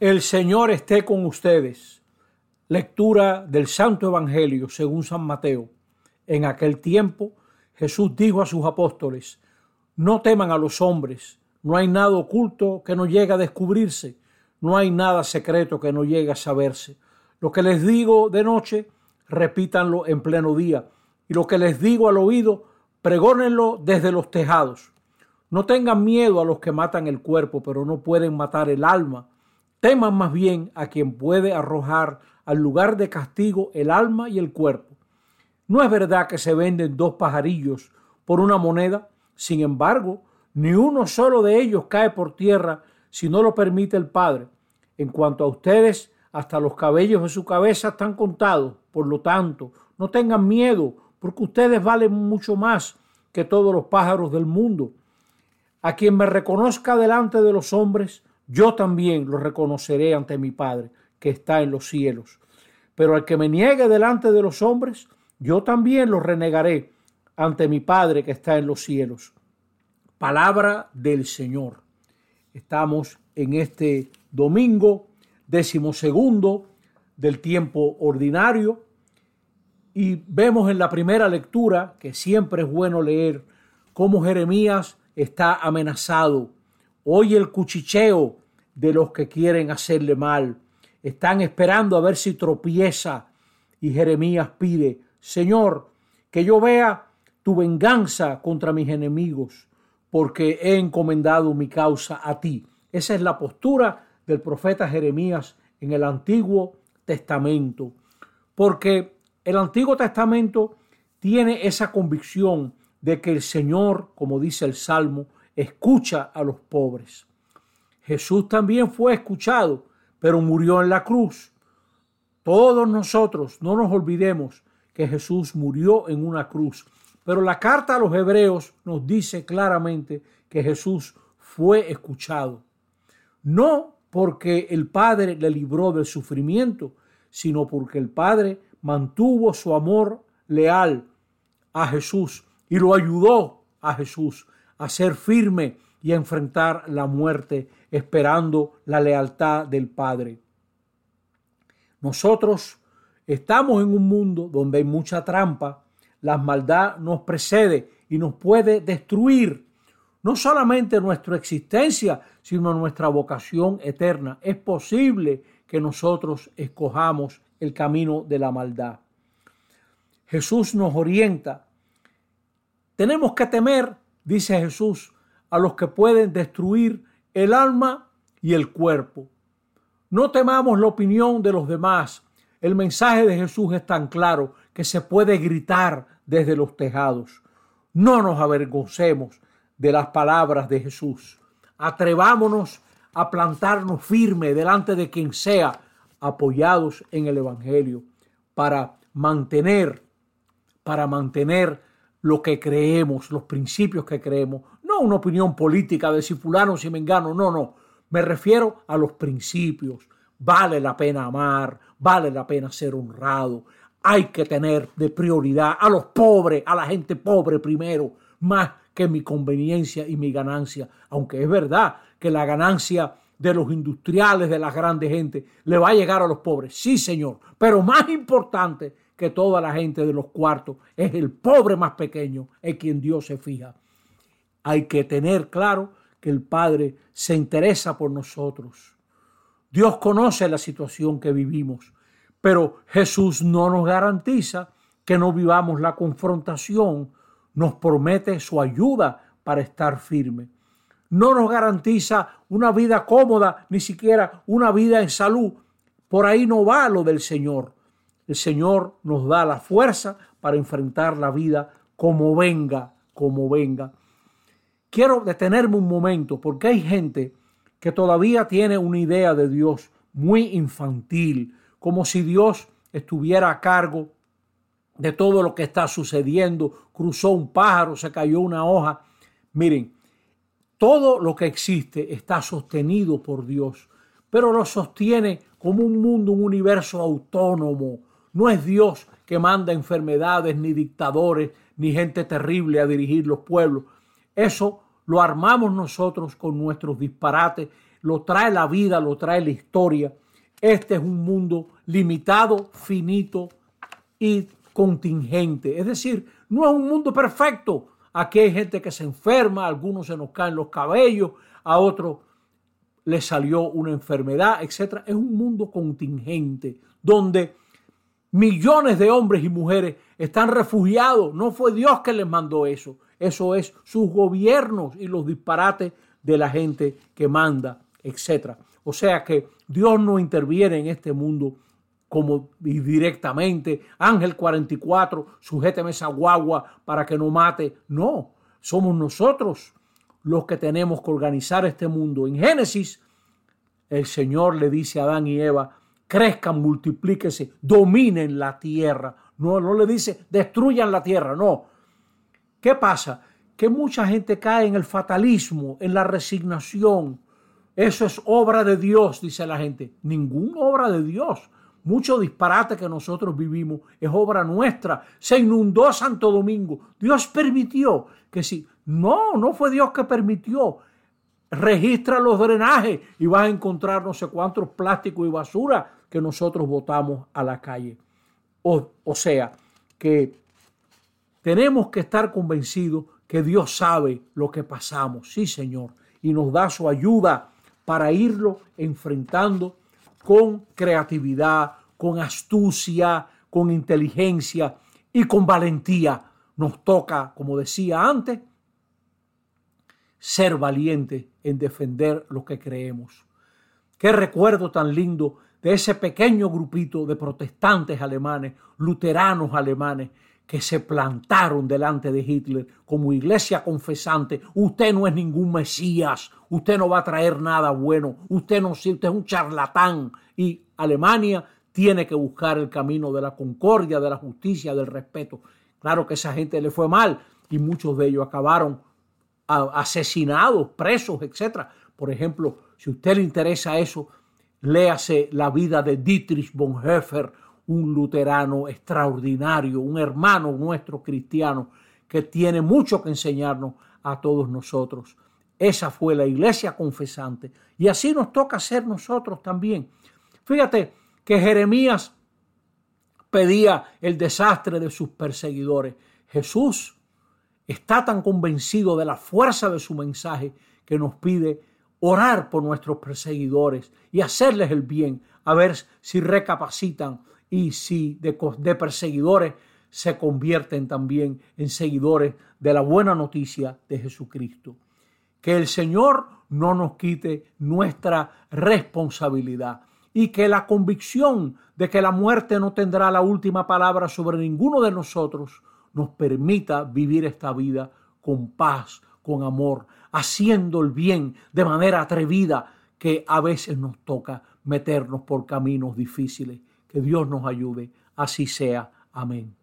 El Señor esté con ustedes. Lectura del Santo Evangelio según San Mateo. En aquel tiempo Jesús dijo a sus apóstoles, no teman a los hombres, no hay nada oculto que no llegue a descubrirse, no hay nada secreto que no llegue a saberse. Lo que les digo de noche, repítanlo en pleno día, y lo que les digo al oído, pregónenlo desde los tejados. No tengan miedo a los que matan el cuerpo, pero no pueden matar el alma Teman más bien a quien puede arrojar al lugar de castigo el alma y el cuerpo. No es verdad que se venden dos pajarillos por una moneda, sin embargo, ni uno solo de ellos cae por tierra si no lo permite el Padre. En cuanto a ustedes, hasta los cabellos de su cabeza están contados. Por lo tanto, no tengan miedo, porque ustedes valen mucho más que todos los pájaros del mundo. A quien me reconozca delante de los hombres, yo también lo reconoceré ante mi Padre que está en los cielos. Pero al que me niegue delante de los hombres, yo también lo renegaré ante mi Padre que está en los cielos. Palabra del Señor. Estamos en este domingo decimosegundo del tiempo ordinario y vemos en la primera lectura, que siempre es bueno leer, cómo Jeremías está amenazado. Hoy el cuchicheo de los que quieren hacerle mal. Están esperando a ver si tropieza. Y Jeremías pide, Señor, que yo vea tu venganza contra mis enemigos, porque he encomendado mi causa a ti. Esa es la postura del profeta Jeremías en el Antiguo Testamento, porque el Antiguo Testamento tiene esa convicción de que el Señor, como dice el Salmo, escucha a los pobres. Jesús también fue escuchado, pero murió en la cruz. Todos nosotros no nos olvidemos que Jesús murió en una cruz. Pero la carta a los hebreos nos dice claramente que Jesús fue escuchado. No porque el Padre le libró del sufrimiento, sino porque el Padre mantuvo su amor leal a Jesús y lo ayudó a Jesús a ser firme y a enfrentar la muerte esperando la lealtad del Padre. Nosotros estamos en un mundo donde hay mucha trampa, la maldad nos precede y nos puede destruir no solamente nuestra existencia, sino nuestra vocación eterna. Es posible que nosotros escojamos el camino de la maldad. Jesús nos orienta. Tenemos que temer, dice Jesús, a los que pueden destruir el alma y el cuerpo. No temamos la opinión de los demás. El mensaje de Jesús es tan claro que se puede gritar desde los tejados. No nos avergoncemos de las palabras de Jesús. Atrevámonos a plantarnos firme delante de quien sea, apoyados en el Evangelio, para mantener, para mantener lo que creemos, los principios que creemos, no una opinión política de si fulano, si mengano, no, no, me refiero a los principios. Vale la pena amar, vale la pena ser honrado, hay que tener de prioridad a los pobres, a la gente pobre primero, más que mi conveniencia y mi ganancia, aunque es verdad que la ganancia de los industriales, de las grandes gente, le va a llegar a los pobres, sí señor, pero más importante que toda la gente de los cuartos, es el pobre más pequeño en quien Dios se fija. Hay que tener claro que el Padre se interesa por nosotros. Dios conoce la situación que vivimos, pero Jesús no nos garantiza que no vivamos la confrontación, nos promete su ayuda para estar firme. No nos garantiza una vida cómoda, ni siquiera una vida en salud. Por ahí no va lo del Señor. El Señor nos da la fuerza para enfrentar la vida como venga, como venga. Quiero detenerme un momento porque hay gente que todavía tiene una idea de Dios muy infantil, como si Dios estuviera a cargo de todo lo que está sucediendo. Cruzó un pájaro, se cayó una hoja. Miren, todo lo que existe está sostenido por Dios, pero lo sostiene como un mundo, un universo autónomo, no es Dios que manda enfermedades, ni dictadores, ni gente terrible a dirigir los pueblos. Eso lo armamos nosotros con nuestros disparates, lo trae la vida, lo trae la historia. Este es un mundo limitado, finito y contingente. Es decir, no es un mundo perfecto. Aquí hay gente que se enferma, a algunos se nos caen los cabellos, a otros le salió una enfermedad, etc. Es un mundo contingente donde millones de hombres y mujeres están refugiados. No fue Dios que les mandó eso. Eso es sus gobiernos y los disparates de la gente que manda, etc. O sea que Dios no interviene en este mundo como directamente, Ángel 44, sujéteme esa guagua para que no mate. No, somos nosotros los que tenemos que organizar este mundo. En Génesis, el Señor le dice a Adán y Eva, crezcan, multiplíquense, dominen la tierra. No, no le dice, destruyan la tierra, no. ¿Qué pasa? Que mucha gente cae en el fatalismo, en la resignación. Eso es obra de Dios, dice la gente. Ninguna obra de Dios. Mucho disparate que nosotros vivimos es obra nuestra. Se inundó Santo Domingo. Dios permitió que si no, no fue Dios que permitió. Registra los drenajes y vas a encontrar no sé cuántos plásticos y basura que nosotros botamos a la calle. O, o sea, que tenemos que estar convencidos que Dios sabe lo que pasamos, sí Señor, y nos da su ayuda para irlo enfrentando con creatividad, con astucia, con inteligencia y con valentía. Nos toca, como decía antes, ser valientes en defender lo que creemos. Qué recuerdo tan lindo de ese pequeño grupito de protestantes alemanes, luteranos alemanes, que se plantaron delante de Hitler como iglesia confesante. Usted no es ningún Mesías, usted no va a traer nada bueno, usted no usted es un charlatán. Y Alemania tiene que buscar el camino de la concordia, de la justicia, del respeto. Claro que esa gente le fue mal y muchos de ellos acabaron asesinados, presos, etc. Por ejemplo, si a usted le interesa eso, léase la vida de Dietrich Bonhoeffer, un luterano extraordinario, un hermano nuestro cristiano que tiene mucho que enseñarnos a todos nosotros. Esa fue la iglesia confesante y así nos toca ser nosotros también. Fíjate que Jeremías pedía el desastre de sus perseguidores. Jesús está tan convencido de la fuerza de su mensaje que nos pide orar por nuestros perseguidores y hacerles el bien, a ver si recapacitan y si de, de, perseguidores se convierten también en seguidores de la buena noticia de Jesucristo. Que el Señor no nos quite nuestra responsabilidad y que la convicción de que la muerte no tendrá la última palabra sobre ninguno de nosotros nos permita vivir esta vida con paz, con amor, haciendo el bien de manera atrevida que a veces nos toca meternos por caminos difíciles. Que Dios nos ayude. Así sea. Amén.